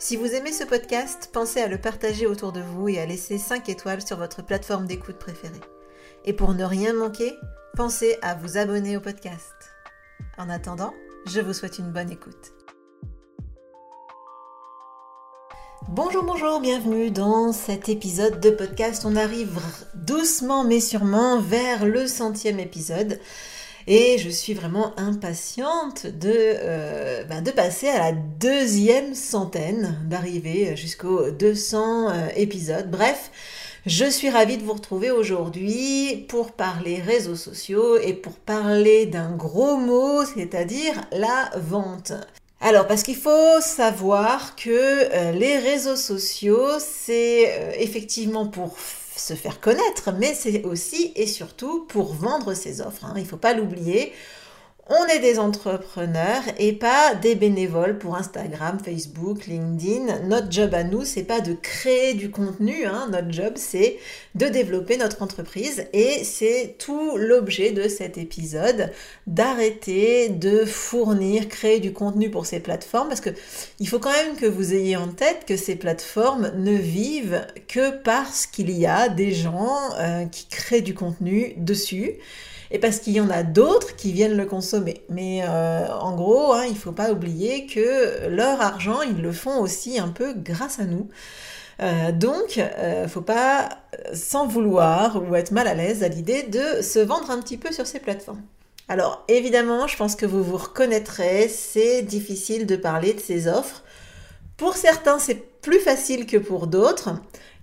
Si vous aimez ce podcast, pensez à le partager autour de vous et à laisser 5 étoiles sur votre plateforme d'écoute préférée. Et pour ne rien manquer, pensez à vous abonner au podcast. En attendant, je vous souhaite une bonne écoute. Bonjour, bonjour, bienvenue dans cet épisode de podcast. On arrive doucement mais sûrement vers le centième épisode. Et je suis vraiment impatiente de, euh, ben, de passer à la deuxième centaine, d'arriver jusqu'aux 200 euh, épisodes. Bref, je suis ravie de vous retrouver aujourd'hui pour parler réseaux sociaux et pour parler d'un gros mot, c'est-à-dire la vente. Alors, parce qu'il faut savoir que euh, les réseaux sociaux, c'est effectivement pour se faire connaître, mais c'est aussi et surtout pour vendre ses offres. Hein. Il ne faut pas l'oublier. On est des entrepreneurs et pas des bénévoles pour Instagram, Facebook, LinkedIn. Notre job à nous, c'est pas de créer du contenu. Hein. Notre job, c'est de développer notre entreprise et c'est tout l'objet de cet épisode d'arrêter de fournir, créer du contenu pour ces plateformes parce que il faut quand même que vous ayez en tête que ces plateformes ne vivent que parce qu'il y a des gens euh, qui créent du contenu dessus et parce qu'il y en a d'autres qui viennent le consommer. Mais euh, en gros, hein, il ne faut pas oublier que leur argent, ils le font aussi un peu grâce à nous. Euh, donc, euh, faut pas s'en vouloir ou être mal à l'aise à l'idée de se vendre un petit peu sur ces plateformes. Alors, évidemment, je pense que vous vous reconnaîtrez, c'est difficile de parler de ces offres. Pour certains, c'est plus facile que pour d'autres.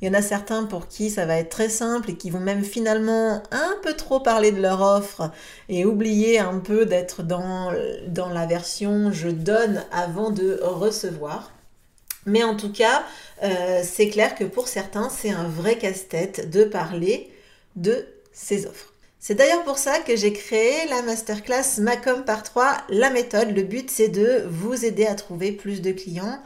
Il y en a certains pour qui ça va être très simple et qui vont même finalement un peu trop parler de leur offre et oublier un peu d'être dans, la version je donne avant de recevoir. Mais en tout cas, euh, c'est clair que pour certains, c'est un vrai casse-tête de parler de ces offres. C'est d'ailleurs pour ça que j'ai créé la masterclass Macom par 3, la méthode. Le but, c'est de vous aider à trouver plus de clients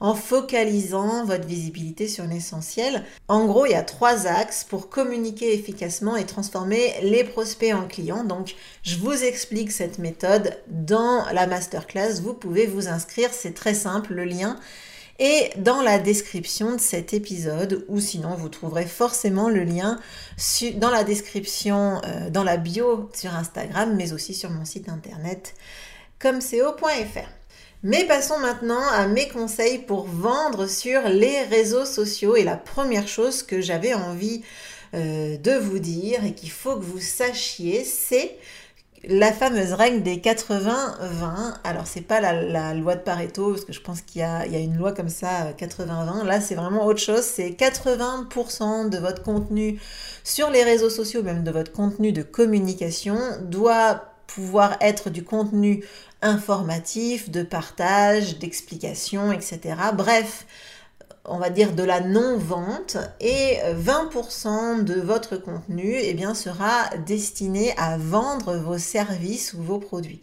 en focalisant votre visibilité sur l'essentiel. En gros, il y a trois axes pour communiquer efficacement et transformer les prospects en clients. Donc, je vous explique cette méthode dans la masterclass. Vous pouvez vous inscrire, c'est très simple, le lien est dans la description de cet épisode ou sinon vous trouverez forcément le lien dans la description, euh, dans la bio sur Instagram, mais aussi sur mon site internet comco.fr. Mais passons maintenant à mes conseils pour vendre sur les réseaux sociaux. Et la première chose que j'avais envie euh, de vous dire et qu'il faut que vous sachiez, c'est la fameuse règle des 80-20. Alors, c'est pas la, loi de Pareto, parce que je pense qu'il y, y a, une loi comme ça, 80-20. Là, c'est vraiment autre chose. C'est 80% de votre contenu sur les réseaux sociaux, même de votre contenu de communication, doit pouvoir être du contenu informatif, de partage, d'explication, etc. Bref, on va dire de la non-vente et 20% de votre contenu eh bien, sera destiné à vendre vos services ou vos produits.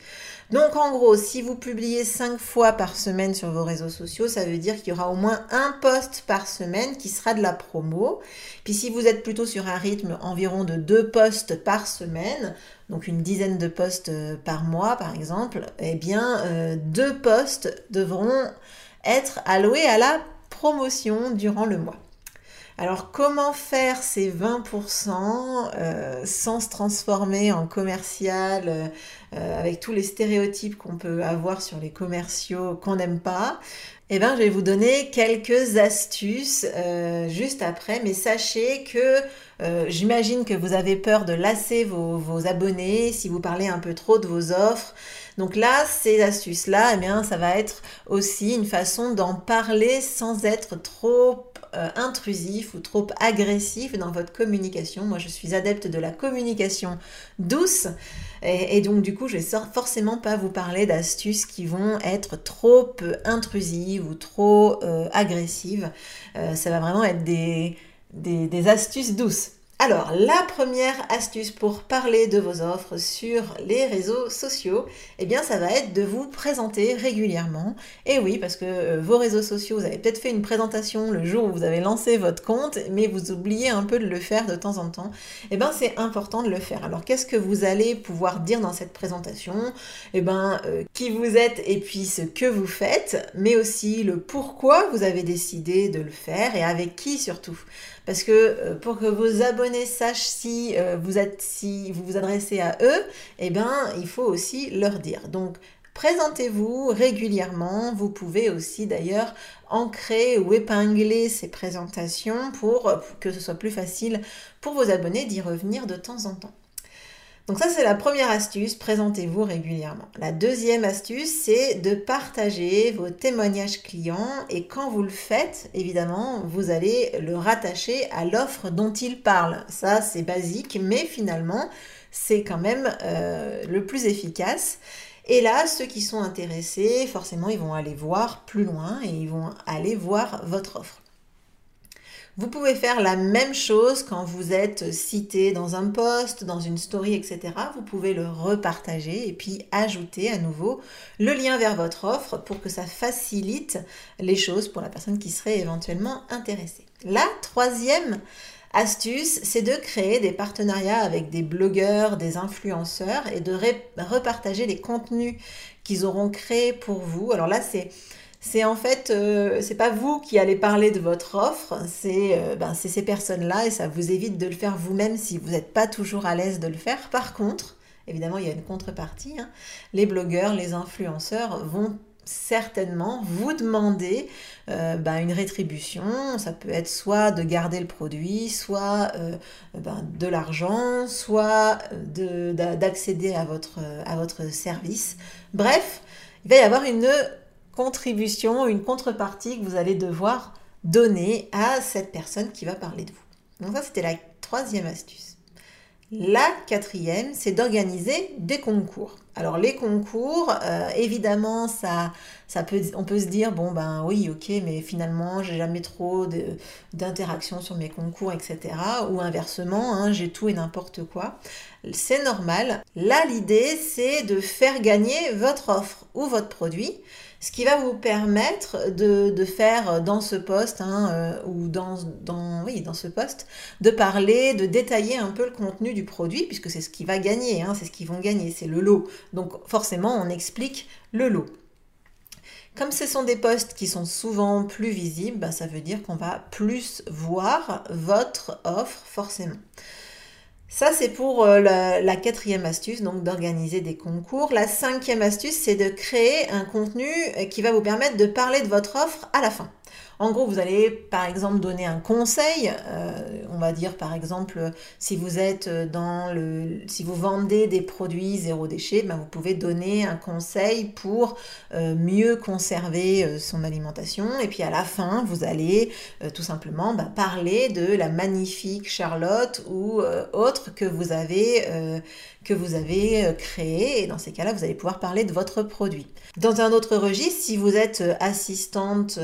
Donc en gros, si vous publiez 5 fois par semaine sur vos réseaux sociaux, ça veut dire qu'il y aura au moins un post par semaine qui sera de la promo. Puis si vous êtes plutôt sur un rythme environ de 2 posts par semaine, donc une dizaine de postes euh, par mois par exemple, eh bien euh, deux postes devront être alloués à la promotion durant le mois. Alors comment faire ces 20% euh, sans se transformer en commercial euh, avec tous les stéréotypes qu'on peut avoir sur les commerciaux qu'on n'aime pas? Eh bien, je vais vous donner quelques astuces euh, juste après, mais sachez que j'imagine que vous avez peur de lasser vos, abonnés si vous parlez un peu trop de vos offres. Donc là, ces astuces-là, eh bien, ça va être aussi une façon d'en parler sans être trop euh, intrusif ou trop agressif dans votre communication. Moi, je suis adepte de la communication douce. Et, donc, du coup, je vais forcément pas vous parler d'astuces qui vont être trop intrusives ou trop euh, agressives. Euh, ça va vraiment être des astuces douces. Alors, la première astuce pour parler de vos offres sur les réseaux sociaux, eh bien, ça va être de vous présenter régulièrement. Et oui, parce que euh, vos réseaux sociaux, vous avez peut-être fait une présentation le jour où vous avez lancé votre compte, mais vous oubliez un peu de le faire de temps en temps. Eh bien, c'est important de le faire. Alors, qu'est-ce que vous allez pouvoir dire dans cette présentation? Eh bien, euh, qui vous êtes et puis ce que vous faites, mais aussi le pourquoi vous avez décidé de le faire et avec qui surtout? Parce que euh, pour que vos abonnés sachent si euh, vous êtes, si vous vous adressez à eux, eh ben, il faut aussi leur dire. Donc, Présentez-vous régulièrement. Vous pouvez aussi d'ailleurs ancrer ou épingler ces présentations pour que ce soit plus facile pour vos abonnés d'y revenir de temps en temps. Donc ça, c'est la première astuce, présentez-vous régulièrement. La deuxième astuce, c'est de partager vos témoignages clients et quand vous le faites, évidemment, vous allez le rattacher à l'offre dont il parle. Ça, c'est basique, mais finalement, c'est quand même euh, le plus efficace. Et là, ceux qui sont intéressés, forcément, ils vont aller voir plus loin et ils vont aller voir votre offre. Vous pouvez faire la même chose quand vous êtes cité dans un post, dans une story, etc. Vous pouvez le repartager et puis ajouter à nouveau le lien vers votre offre pour que ça facilite les choses pour la personne qui serait éventuellement intéressée. La troisième astuce, c'est de créer des partenariats avec des blogueurs, des influenceurs et de repartager les contenus qu'ils auront créés pour vous. Alors là, c'est c'est en fait, euh, c'est pas vous qui allez parler de votre offre, euh, ben, c'est ces personnes-là et ça vous évite de le faire vous-même si vous n'êtes pas toujours à l'aise de le faire. Par contre, évidemment, il y a une contrepartie. Hein. les blogueurs, les influenceurs vont certainement vous demander euh, ben, une rétribution. Ça peut être soit de garder le produit, soit ben, de l'argent, soit d'accéder à votre, à votre service. Bref, il va y avoir une contribution, une contrepartie que vous allez devoir donner à cette personne qui va parler de vous. Donc ça, c'était la troisième astuce. La quatrième, c'est d'organiser des concours. Alors les concours, euh, évidemment, ça, ça peut, on peut se dire bon ben oui, ok, mais finalement j'ai jamais trop d'interaction sur mes concours, etc. Ou inversement, hein, j'ai tout et n'importe quoi. C'est normal. Là, l'idée, c'est de faire gagner votre offre ou votre produit ce qui va vous permettre de, faire dans ce poste, hein, euh, ou dans, ce poste, de parler, de détailler un peu le contenu du produit, puisque c'est ce qui va gagner, hein, c'est ce qu'ils vont gagner, c'est le lot. Donc forcément, on explique le lot. Comme ce sont des postes qui sont souvent plus visibles, bah, ça veut dire qu'on va plus voir votre offre forcément. Ça, c'est pour euh, la, quatrième astuce, donc d'organiser des concours. La cinquième astuce, c'est de créer un contenu euh, qui va vous permettre de parler de votre offre à la fin. En gros, vous allez par exemple donner un conseil. Euh, on va dire par exemple, si vous êtes dans le, si vous vendez des produits zéro déchet, ben, vous pouvez donner un conseil pour euh, mieux conserver euh, son alimentation. Et puis à la fin, vous allez tout simplement ben, parler de la magnifique Charlotte ou autre que vous avez que vous avez créé. Et dans ces cas-là, vous allez pouvoir parler de votre produit. Dans un autre registre, si vous êtes assistante,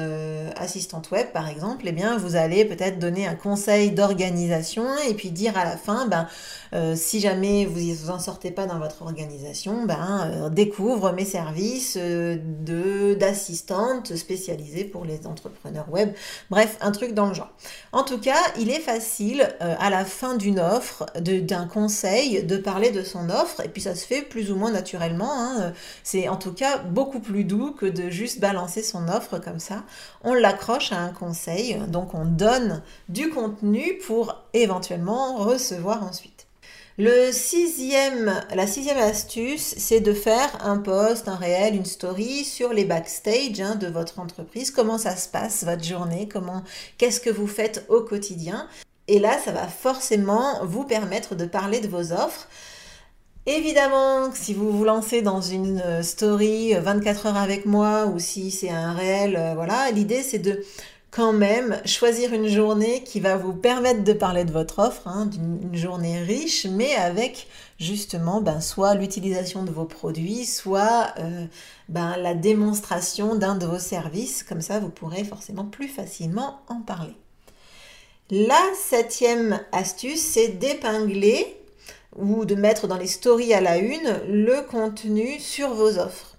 assistante web par exemple, eh bien vous allez peut-être donner un conseil d'organisation et puis dire à la fin, ben, euh, si jamais vous en sortez pas dans votre organisation, ben, euh, découvre mes services euh, de d'assistante spécialisée pour les entrepreneurs web. Bref, un truc dans le genre. En tout cas, il est facile à la fin d'une offre, d'un conseil, de parler de son offre et puis ça se fait plus ou moins naturellement. Hein. C'est en tout cas beaucoup plus doux que de juste balancer son offre comme ça. On l'accroche à un conseil, donc on donne du contenu pour éventuellement recevoir ensuite. Le sixième, la sixième astuce, c'est de faire un post, un réel, une story sur les backstage hein, de votre entreprise. Comment ça se passe votre journée? Comment, qu'est-ce que vous faites au quotidien? Et là, ça va forcément vous permettre de parler de vos offres. Évidemment, si vous vous lancez dans une story 24 heures avec moi ou si c'est un réel, euh, voilà, l'idée c'est de quand même choisir une journée qui va vous permettre de parler de votre offre, hein, d'une journée riche, mais avec justement ben, soit l'utilisation de vos produits, soit euh, ben, la démonstration d'un de vos services. Comme ça, vous pourrez forcément plus facilement en parler. La septième astuce, c'est d'épingler ou de mettre dans les stories à la une le contenu sur vos offres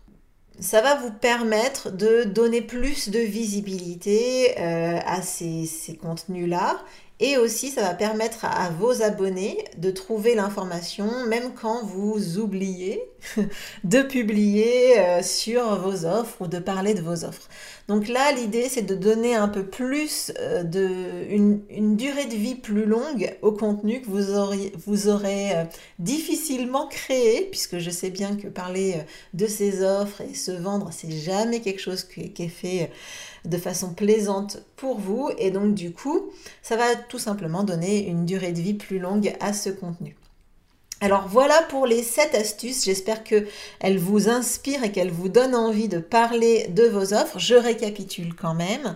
ça va vous permettre de donner plus de visibilité euh, à ces, ces contenus-là. Et aussi, ça va permettre à, vos abonnés de trouver l'information, même quand vous oubliez de publier euh, sur vos offres ou de parler de vos offres. Donc là, l'idée, c'est de donner un peu plus euh, de une, durée de vie plus longue au contenu que vous aurez, euh, difficilement créé, puisque je sais bien que parler de ces offres et se vendre, c'est jamais quelque chose qui est fait de façon plaisante pour vous. Et donc, du coup, ça va tout simplement donner une durée de vie plus longue à ce contenu. Alors voilà pour les 7 astuces, j'espère qu'elles vous inspirent et qu'elles vous donnent envie de parler de vos offres. Je récapitule quand même.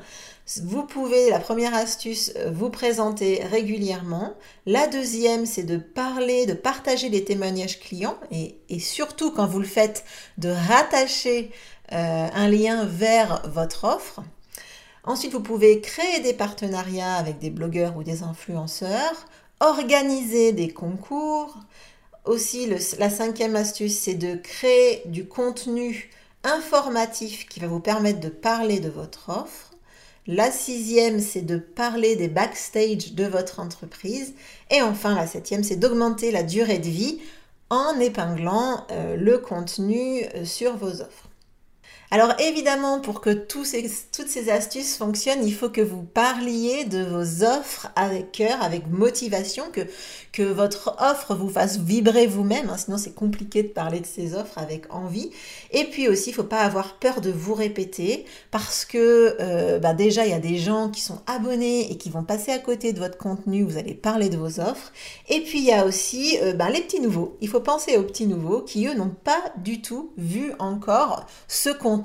Vous pouvez, la première astuce, vous présenter régulièrement. La deuxième, c'est de parler, de partager les témoignages clients et, surtout quand vous le faites, de rattacher un lien vers votre offre. Ensuite, vous pouvez créer des partenariats avec des blogueurs ou des influenceurs, organiser des concours. Aussi, la cinquième astuce, c'est de créer du contenu informatif qui va vous permettre de parler de votre offre. La sixième, c'est de parler des backstage de votre entreprise. Et enfin, la septième, c'est d'augmenter la durée de vie en épinglant euh, le contenu euh, sur vos offres. Alors évidemment, pour que toutes ces astuces fonctionnent, il faut que vous parliez de vos offres avec cœur, avec motivation, que, que votre offre vous fasse vibrer vous-même, hein, sinon c'est compliqué de parler de ces offres avec envie. Et puis aussi, il ne faut pas avoir peur de vous répéter, parce que euh, bah déjà, il y a des gens qui sont abonnés et qui vont passer à côté de votre contenu, vous allez parler de vos offres. Et puis il y a aussi euh, bah, les petits nouveaux. Il faut penser aux petits nouveaux qui, eux, n'ont pas du tout vu encore ce contenu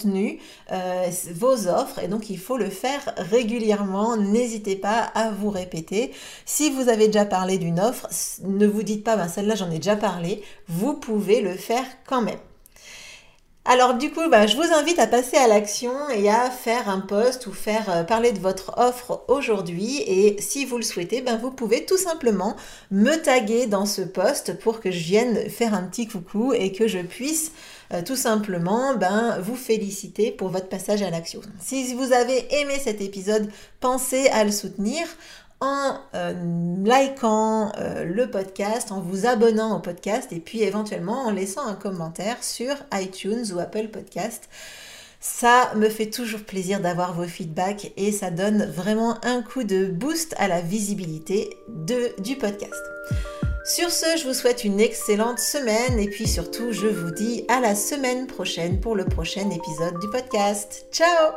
euh, vos offres, et donc il faut le faire régulièrement. N'hésitez pas à vous répéter. Si vous avez déjà parlé d'une offre, ne vous dites pas, ben, celle-là j'en ai déjà parlé, vous pouvez le faire quand même. Alors du coup, ben, je vous invite à passer à l'action et à faire un post ou faire euh, parler de votre offre aujourd'hui. Et si vous le souhaitez, ben, vous pouvez tout simplement me taguer dans ce post pour que je vienne faire un petit coucou et que je puisse euh, tout simplement ben, vous féliciter pour votre passage à l'action. Si vous avez aimé cet épisode, pensez à le soutenir en euh, likant euh, le podcast, en vous abonnant au podcast et puis éventuellement en laissant un commentaire sur iTunes ou Apple Podcast. Ça me fait toujours plaisir d'avoir vos feedbacks et ça donne vraiment un coup de boost à la visibilité du podcast. Sur ce, je vous souhaite une excellente semaine et puis surtout, je vous dis à la semaine prochaine pour le prochain épisode du podcast. Ciao